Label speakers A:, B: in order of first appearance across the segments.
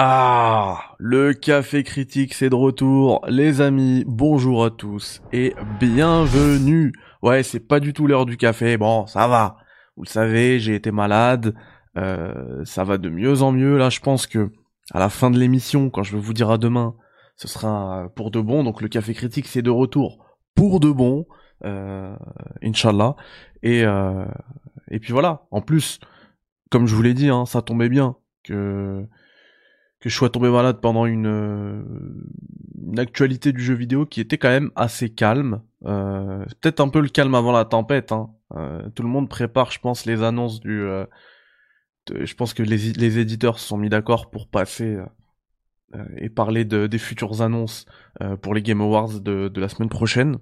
A: Ah, le café critique c'est de retour. Les amis, bonjour à tous et bienvenue. Ouais, c'est pas du tout l'heure du café. Bon, ça va. Vous le savez, j'ai été malade. Euh, ça va de mieux en mieux. Là, je pense que à la fin de l'émission, quand je vais vous dire demain, ce sera pour de bon. Donc le café critique c'est de retour pour de bon. Euh, Inch'Allah. Et, euh, et puis voilà. En plus, comme je vous l'ai dit, hein, ça tombait bien que que je sois tombé malade pendant une, euh, une actualité du jeu vidéo qui était quand même assez calme. Euh, Peut-être un peu le calme avant la tempête. Hein. Euh, tout le monde prépare, je pense, les annonces du. Euh, je pense que les, les éditeurs se sont mis d'accord pour passer euh, et parler de, des futures annonces pour les Game Awards de, de la semaine prochaine.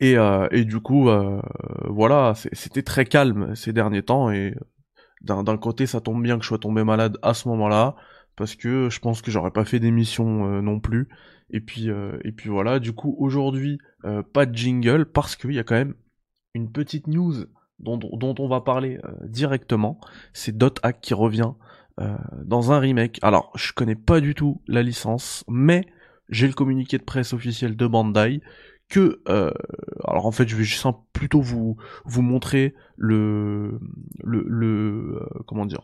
A: Et, et du coup, voilà, c'était très calme ces derniers temps et d'un côté, ça tombe bien que je sois tombé malade à ce moment-là, parce que je pense que j'aurais pas fait d'émission euh, non plus. Et puis, euh, et puis voilà, du coup, aujourd'hui, euh, pas de jingle, parce qu'il y a quand même une petite news dont, on va parler directement. C'est Dot Hack qui revient dans un remake. Alors, je connais pas du tout la licence, mais j'ai le communiqué de presse officiel de Bandai euh, alors en fait je vais juste plutôt vous vous montrer le le, le euh, comment dire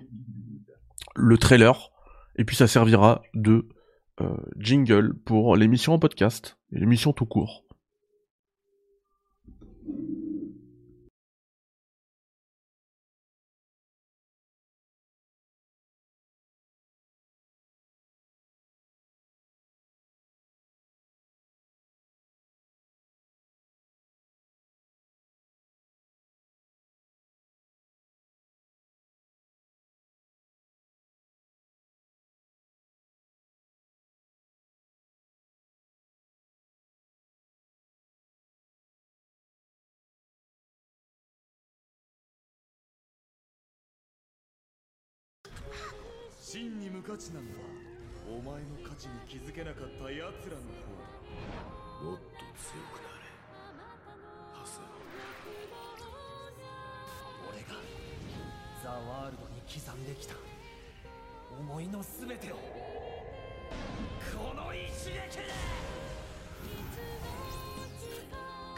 A: le trailer et puis ça servira de euh, jingle pour l'émission en podcast et l'émission tout court.
B: 真に無価値なのはお前の価値に気づけなかった奴らの方もっと強くなれ。ハセ俺がザ・ワールドに刻んできた思いの全てを。この一撃で。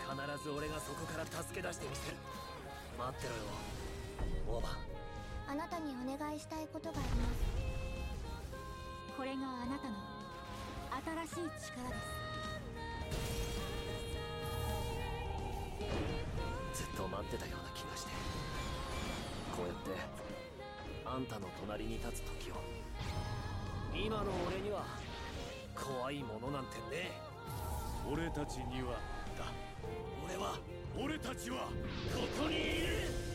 B: 必ず俺がそこから助け出してみせる。待ってろよ。オーバー。
C: あなたにお願いしたいことがあります。これがあなたの新しい力
B: です。ずっと待ってたような気がして。こうやってあんたの隣に立つ時を。今の俺には怖いものなんてね。俺たちにはだ。俺は俺たちはここにいる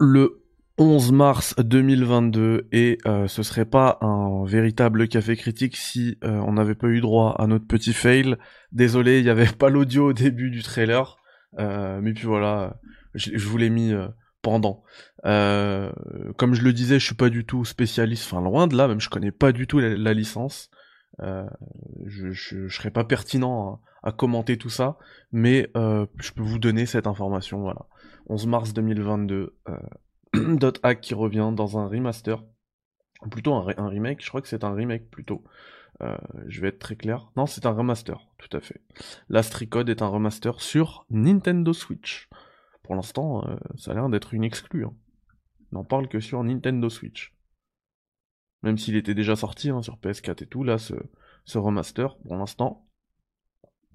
A: le 11 mars 2022 et euh, ce serait pas un véritable café critique si euh, on n'avait pas eu droit à notre petit fail. Désolé, il n'y avait pas l'audio au début du trailer, euh, mais puis voilà, je, vous l'ai mis pendant. comme je le disais, je suis pas du tout spécialiste, enfin loin de là, même je connais pas du tout la, licence. je, je, je, serais pas pertinent à, commenter tout ça, mais je peux vous donner cette information, voilà. 11 mars 2022, euh, Hack qui revient dans un remaster, plutôt un, remake, je crois que c'est un remake plutôt. Euh, je vais être très clair. Non, c'est un remaster, tout à fait. Last Recode est un remaster sur Nintendo Switch. Pour l'instant, euh, ça a l'air d'être une exclue. Hein. On n'en parle que sur Nintendo Switch. Même s'il était déjà sorti hein, sur PS4 et tout, là, ce remaster, pour l'instant,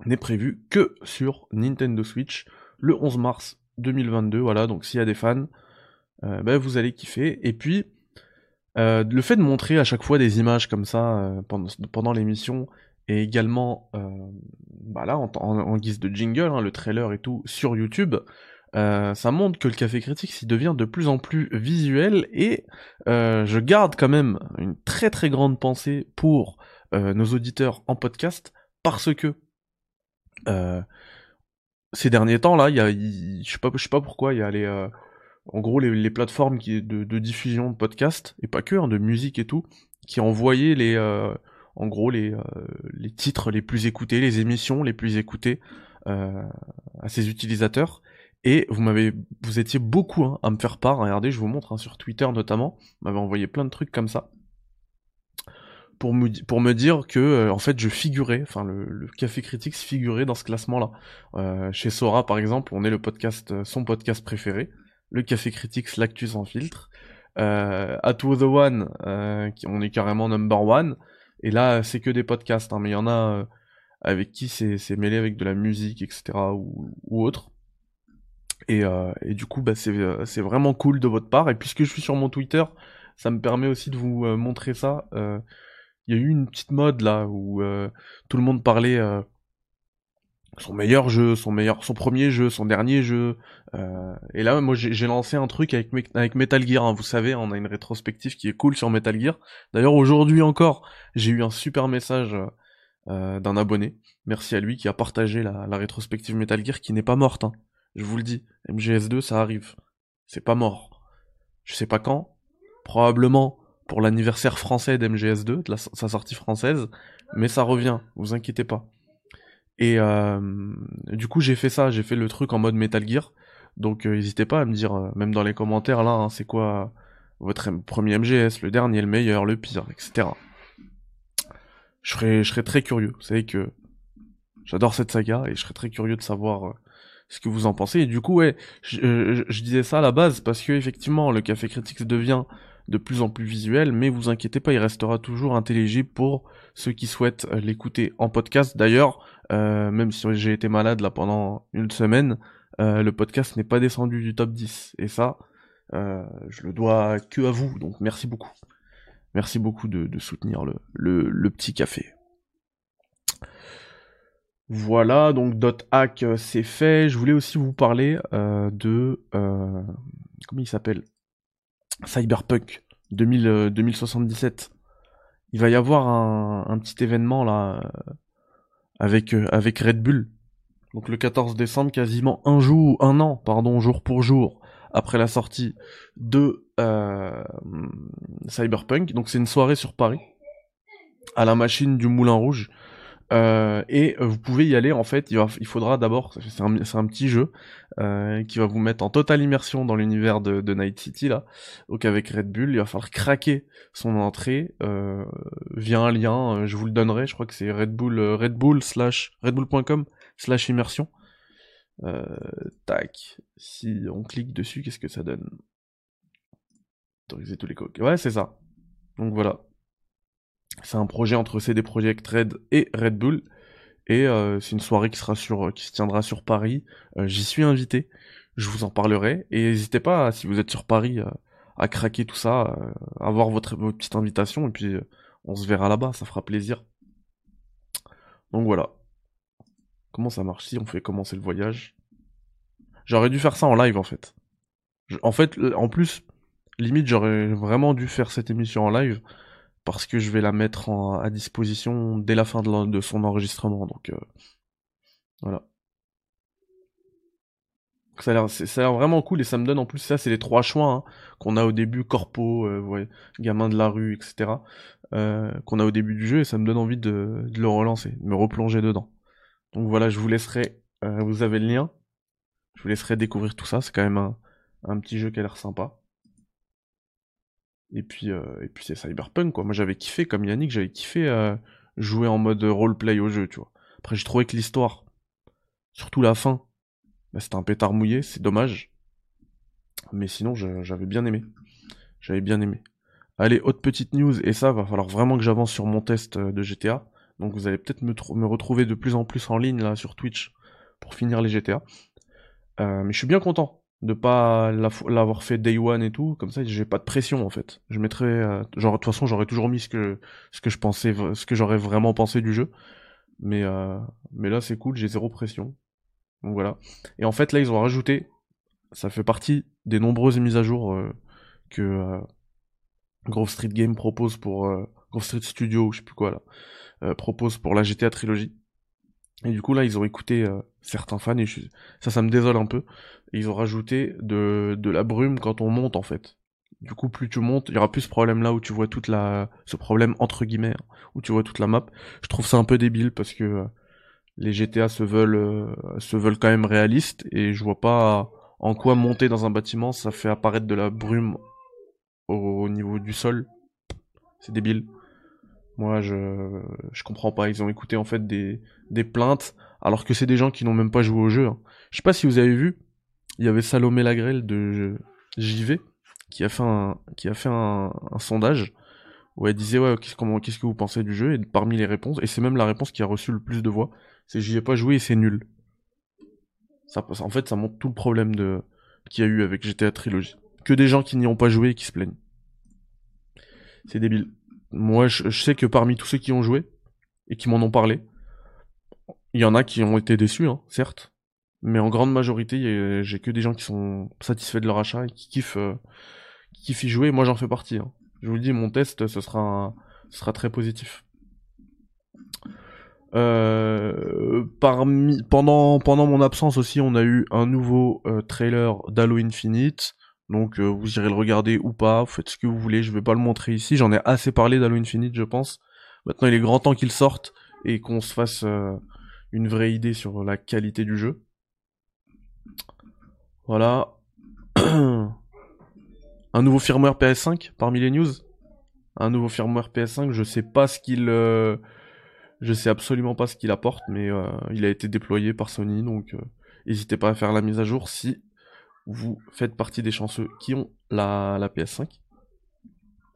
A: n'est prévu que sur Nintendo Switch le 11 mars 2022, voilà, donc s'il y a des fans, euh, bah, vous allez kiffer. Et puis, euh, le fait de montrer à chaque fois des images comme ça euh, pendant, l'émission, et également, bah en, guise de jingle, hein, le trailer et tout, sur YouTube, ça montre que le café critique s'y devient de plus en plus visuel, et je garde quand même une très très grande pensée pour nos auditeurs en podcast, parce que ces derniers temps là, il y a, je sais pas, sais pas pourquoi, il y a les, euh, en gros les, plateformes de, diffusion de podcasts et pas que, hein, de musique et tout, qui envoyaient les, euh, en gros les, euh, titres les plus écoutés, les émissions les plus écoutées euh, à ses utilisateurs. Et vous m'avez, vous étiez beaucoup hein, à me faire part. Regardez, je vous montre hein, sur Twitter notamment. M'avez envoyé plein de trucs comme ça pour me, dire que euh, en fait je figurais, enfin le, Café Critics figurait dans ce classement-là. Euh, chez Sora par exemple, on est le podcast, euh, son podcast préféré, le Café Critics, l'actu sans filtre. Euh, At the One, on est carrément number one. Et là, c'est que des podcasts, hein, mais il y en a avec qui c'est mêlé avec de la musique, etc. ou, ou autre. Et, et, du coup, bah, c'est vraiment cool de votre part. Et puisque je suis sur mon Twitter, ça me permet aussi de vous montrer ça. Euh, il y a eu une petite mode là où euh, tout le monde parlait euh, son meilleur jeu, son meilleur, son premier jeu, son dernier jeu. Euh, et là, moi, j'ai lancé un truc avec, avec Metal Gear. Hein. Vous savez, on a une rétrospective qui est cool sur Metal Gear. D'ailleurs, aujourd'hui encore, j'ai eu un super message d'un abonné. Merci à lui qui a partagé la, la rétrospective Metal Gear qui n'est pas morte. Hein. Je vous le dis, MGS2, ça arrive. C'est pas mort. Je sais pas quand. Probablement pour l'anniversaire français d'MGS2, de sa sortie française, mais ça revient, vous inquiétez pas. Et euh, du coup, j'ai fait ça, j'ai fait le truc en mode Metal Gear. Donc, euh, n'hésitez pas à me dire, euh, même dans les commentaires là, hein, c'est quoi votre premier MGS, le dernier, le meilleur, le pire, etc. Je serais, je serais très curieux. Vous savez que j'adore cette saga et je serais très curieux de savoir ce que vous en pensez. Et du coup, ouais, je, disais ça à la base parce que effectivement, le Café Critics devient de plus en plus visuel, mais vous inquiétez pas, il restera toujours intelligible pour ceux qui souhaitent euh, l'écouter en podcast. D'ailleurs, euh, même si j'ai été malade là pendant une semaine, euh, le podcast n'est pas descendu du top 10. Et ça, je le dois que à vous, donc merci beaucoup. Merci beaucoup de, soutenir le, le, petit café. Voilà, donc hack c'est fait. Je voulais aussi vous parler de comment il s'appelle? Cyberpunk 2077. Euh, il va y avoir un, petit événement là euh, avec euh, avec Red Bull. Donc le 14 décembre, quasiment un jour, un an, pardon, jour pour jour après la sortie de Cyberpunk. Donc c'est une soirée sur Paris à la machine du Moulin Rouge. Euh, et euh, vous pouvez y aller en fait, il, faudra d'abord, c'est un, petit jeu euh, qui va vous mettre en totale immersion dans l'univers de, Night City là. Donc avec Red Bull, il va falloir craquer son entrée via un lien, je vous le donnerai, je crois que c'est Red Bull, Red Bull slash redbull.com slash immersion. tac, si on clique dessus, qu'est-ce que ça donne? Autoriser tous les coques. Ouais, c'est ça. Donc voilà, c'est un projet entre CD Projekt Red et Red Bull. Et euh, c'est une soirée sur, qui se tiendra sur Paris. Euh, j'y suis invité. Je vous en parlerai. Et n'hésitez pas, si vous êtes sur Paris, euh, à craquer tout ça, avoir votre, votre, petite invitation. Et puis, on se verra là-bas. Ça fera plaisir. Donc voilà. Comment ça marche si on fait commencer le voyage? J'aurais dû faire ça en live en fait. en fait, en plus, limite, j'aurais vraiment dû faire cette émission en live parce que je vais la mettre à disposition dès la fin de, son enregistrement. Donc euh, voilà. Ça a, l'air, vraiment cool et ça me donne en plus ça, c'est les trois choix hein, qu'on a au début, corpo, euh, gamin de la rue, etc. Euh, qu'on a au début du jeu et ça me donne envie de, le relancer, de me replonger dedans. Donc voilà, je vous laisserai, vous avez le lien, je vous laisserai découvrir tout ça, c'est quand même un, un petit jeu qui a l'air sympa. Et puis, euh, et puis c'est Cyberpunk, quoi. Moi, j'avais kiffé, comme Yannick, j'avais kiffé euh, jouer en mode roleplay au jeu, tu vois. Après, j'ai trouvé que l'histoire, surtout la fin, bah, c'était un pétard mouillé, c'est dommage. Mais sinon, j'avais bien aimé. J'avais bien aimé. Allez, autre petite news, et ça, va falloir vraiment que j'avance sur mon test euh, de GTA. Donc vous allez peut-être me, me, retrouver de plus en plus en ligne, là, sur Twitch, pour finir les GTA. mais je suis bien content de pas l'avoir fait day one et tout comme ça j'ai pas de pression en fait. Je mettrais euh, genre de toute façon j'aurais toujours mis ce que ce que je pensais ce que j'aurais vraiment pensé du jeu. Mais euh, mais là c'est cool j'ai zéro pression. Donc voilà. Et en fait là ils ont rajouté ça fait partie des nombreuses mises à jour euh, que Grove Street Game propose pour Grove Street Studio je sais plus quoi là propose pour la GTA trilogie et du coup là ils ont écouté certains fans et ça ça me désole un peu ils ont rajouté de, de la brume quand on monte en fait. Du coup, plus tu montes, il y aura plus ce problème là où tu vois toute la, ce problème entre guillemets, hein, où tu vois toute la map. Je trouve ça un peu débile parce que les GTA se veulent, euh, se veulent quand même réalistes et je vois pas en quoi monter dans un bâtiment ça fait apparaître de la brume au, niveau du sol. C'est débile. Moi, je, je comprends pas. Ils ont écouté en fait des, des plaintes alors que c'est des gens qui n'ont même pas joué au jeu. Hein. Je sais pas si vous avez vu, il y avait Salomé Lagrelle de JV qui a fait un, qui a fait un, sondage où elle disait ouais qu'est-ce, qu'est-ce que vous pensez du jeu? Et parmi les réponses et c'est même la réponse qui a reçu le plus de voix c'est j'y ai pas joué et c'est nul ça, en fait ça montre tout le problème de qu'il y a eu avec GTA Trilogy que des gens qui n'y ont pas joué et qui se plaignent c'est débile moi je, sais que parmi tous ceux qui ont joué et qui m'en ont parlé il y en a qui ont été déçus hein, certes mais en grande majorité j'ai que des gens qui sont satisfaits de leur achat et qui kiffent euh, qui kiffent y jouer moi j'en fais partie hein. Je vous le dis, mon test, ce sera, sera très positif. Euh, parmi, pendant, mon absence aussi, on a eu un nouveau euh, trailer d'Halo Infinite. Donc euh, vous irez le regarder ou pas, vous faites ce que vous voulez, je vais pas le montrer ici, j'en ai assez parlé d'Halo Infinite je pense. Maintenant il est grand temps qu'il sorte et qu'on se fasse une vraie idée sur la qualité du jeu. Voilà. Un nouveau firmware PS5 parmi les news? Un nouveau firmware PS5, je sais pas ce qu'il... Euh, je sais absolument pas ce qu'il apporte, mais euh, il a été déployé par Sony, donc euh, n'hésitez pas à faire la mise à jour si vous faites partie des chanceux qui ont la, la PS5.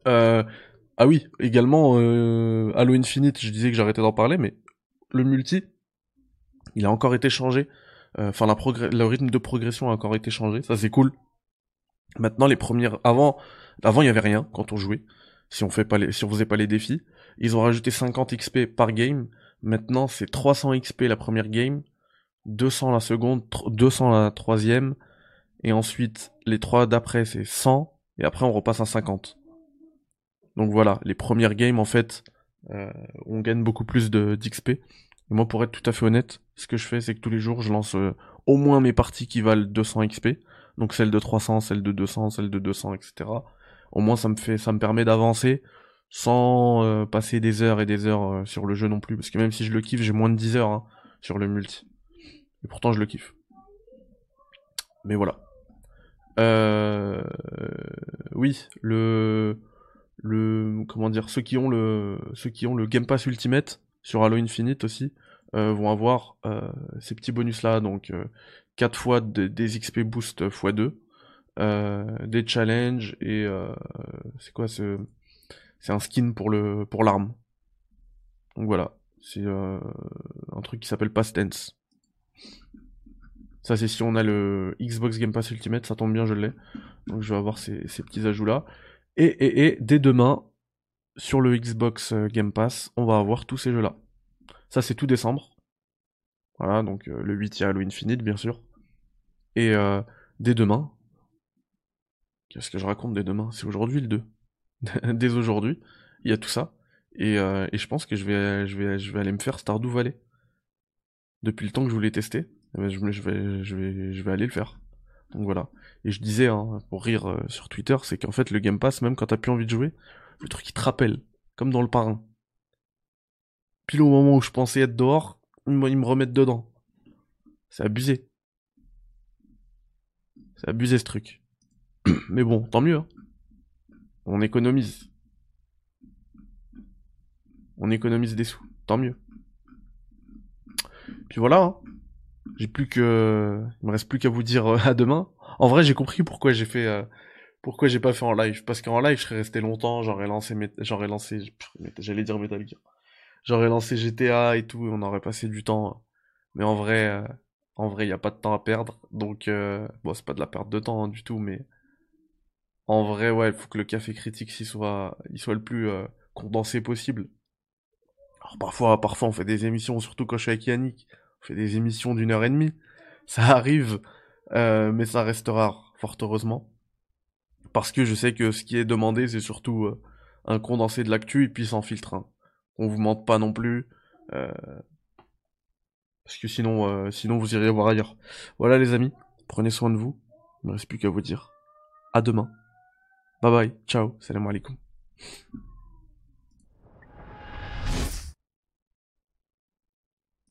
A: ah oui, également, Halo Infinite, je disais que j'arrêtais d'en parler, mais le multi, il a encore été changé. Enfin, la le rythme de progression a encore été changé, ça c'est cool. Maintenant, les premières, avant, avant il y avait rien quand on jouait. Si on fait pas les, si on faisait pas les défis, ils ont rajouté 50 XP par game. Maintenant, c'est 300 XP la première game, 200 la seconde, 200 la troisième, et ensuite les trois d'après c'est 100, et après on repasse à 50. Donc voilà, les premières games en fait, euh, on gagne beaucoup plus d'XP. Et moi, pour être tout à fait honnête, ce que je fais, c'est que tous les jours, je lance euh, au moins mes parties qui valent 200 XP. Donc celle de 300, celle de 200, celle de 200, etc. Au moins ça me fait, ça me permet d'avancer sans euh, passer des heures et des heures euh, sur le jeu non plus. Parce que même si je le kiffe, j'ai moins de 10 heures hein, sur le multi. Et pourtant je le kiffe. Mais voilà. Euh... Oui, le le comment dire ceux qui ont le ceux qui ont le Game Pass Ultimate sur Halo Infinite aussi euh, vont avoir ces petits bonus là donc 4 fois des XP boost x2, euh, des challenges et euh, c'est quoi ce c'est un skin pour le pour l'arme. Donc voilà, c'est euh, un truc qui s'appelle Past Tense. Ça c'est si on a le Xbox Game Pass Ultimate, ça tombe bien, je l'ai. Donc je vais avoir ces, petits ajouts là. Et, et, et dès demain, sur le Xbox Game Pass, on va avoir tous ces jeux là. Ça c'est tout décembre. Voilà, donc le 8 il y a Halo Infinite bien sûr. Et euh, dès demain, qu'est-ce que je raconte dès demain? C'est aujourd'hui le 2. dès aujourd'hui, il y a tout ça. Et, euh, et, je pense que je vais, je, vais, je vais aller me faire Stardew Valley. Depuis le temps que je voulais tester, ben, je, vais, je, vais, je vais aller le faire. Donc voilà. Et je disais, hein, pour rire euh, sur Twitter, c'est qu'en fait, le Game Pass, même quand t'as plus envie de jouer, le truc il te rappelle, comme dans le parrain. Puis au moment où je pensais être dehors, ils me remettent dedans. C'est abusé. C'est abusé ce truc. Mais bon, tant mieux. Hein. On économise. On économise des sous. Tant mieux. Puis voilà. Hein. J'ai plus que. Il me reste plus qu'à vous dire euh, à demain. En vrai, j'ai compris pourquoi j'ai fait. Euh, pourquoi j'ai pas fait en live. Parce qu'en live, je serais resté longtemps. J'aurais lancé. J'aurais lancé. J'allais dire Metal Gear. J'aurais lancé GTA et tout. on aurait passé du temps. Mais en vrai. Euh, en vrai, il n'y a pas de temps à perdre. Donc, euh, bon, c'est pas de la perte de temps hein, du tout, mais en vrai, ouais, il faut que le café critique il soit, il soit le plus condensé possible. Alors, parfois, parfois, on fait des émissions, surtout quand je suis avec Yannick, on fait des émissions d'une heure et demie. Ça arrive, euh, mais ça reste rare, fort heureusement. Parce que je sais que ce qui est demandé, c'est surtout un condensé de l'actu et puis sans filtre. Hein. On vous mente pas non plus. Parce que sinon, euh, sinon vous irez voir ailleurs. Voilà les amis, prenez soin de vous. Il ne me reste plus qu'à vous dire. À demain. Bye bye, ciao, salam alaikum.